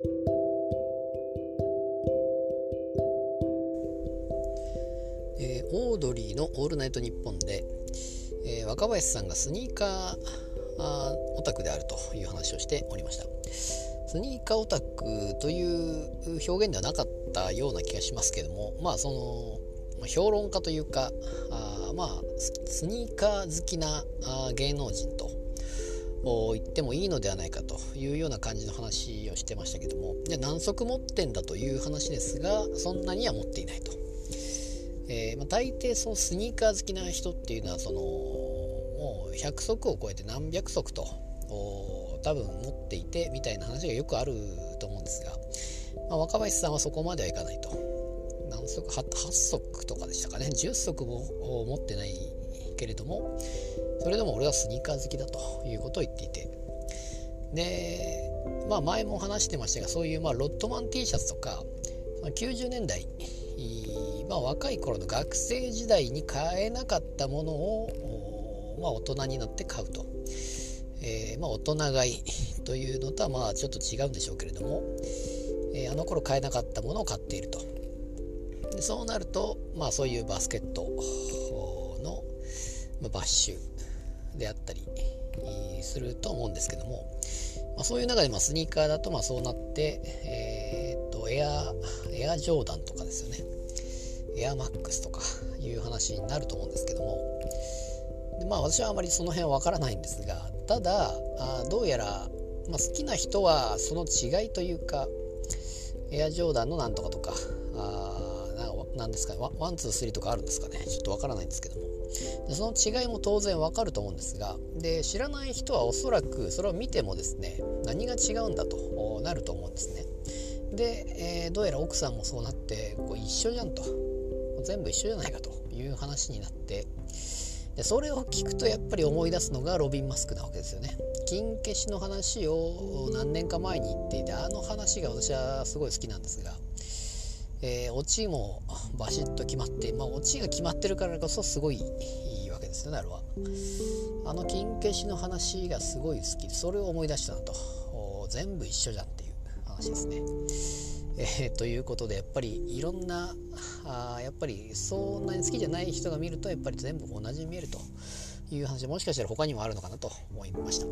えー、オードリーの「オールナイトニッポンで」えー、若林さんがスニーカーあオタクであるという話をしておりました。スニーカーオタクという表現ではなかったような気がしますけどもまあその評論家というかあまあスニーカー好きなあ芸能人と言ってもいいのではないかというような感じの話をしてましたけども。じゃ何足持ってんだという話ですがそんなには持っていないと、えー、まあ、大抵そのスニーカー好きな人っていうのはそのもう100足を超えて何百足と多分持っていてみたいな話がよくあると思うんですが、まあ、若林さんはそこまではいかないと。何足 8, 8足とかでしたかね。10足も持ってないけれどもそれでも俺はスニーカー好きだということを言っていて。でまあ前も話してましたがそういうまあロットマン T シャツとか90年代まあ、若い頃の学生時代に買えなかったものを、まあ、大人になって買うと、えー、まあ、大人買いというのとはまあちょっと違うんでしょうけれども、えー、あの頃買えなかったものを買っていると。でそうなると、まあ、そういうバスケット、ま、バッシュであったりすると思うんですけども、まあ、そういう中でまスニーカーだとまそうなって、えー、っとエアエアジョーダンとかですよね。エアマックスとかいう話になると思うんですけども。でまあ私はあまりその辺はわからないんですがただあどうやら、まあ、好きな人はその違いというかエアジョーダンのなんとかとかあなんですか one two three とかあるんですかね。ちょっとわからないんですけども。でその違いも当然わかると思うんですがで知らない人はおそらくそれを見てもですね何が違うんだとなると思うんですね。で、えー、どうやら奥さんもそうなってこう一緒じゃんと。全部一緒じゃないかと。いう話になって。でそれを聞くとやっぱり思い出すのがロビン・マスクなわけですよね。金消しの話を何年か前に言っていてあの話が私はすごい好きなんですがえー、オチもバシッと決まって、まあ、オチが決まってるからこそすごいいいわけですよねあれは。あの金消しの話がすごい好き。それを思い出したなと。全部一緒じゃんっていう話ですね。えー、ということでやっぱりいろんなあやっぱりそんなに好きじゃない人が見るとやっぱり全部同じに見えるという話。もしかしたら他にもあるのかなと思いました。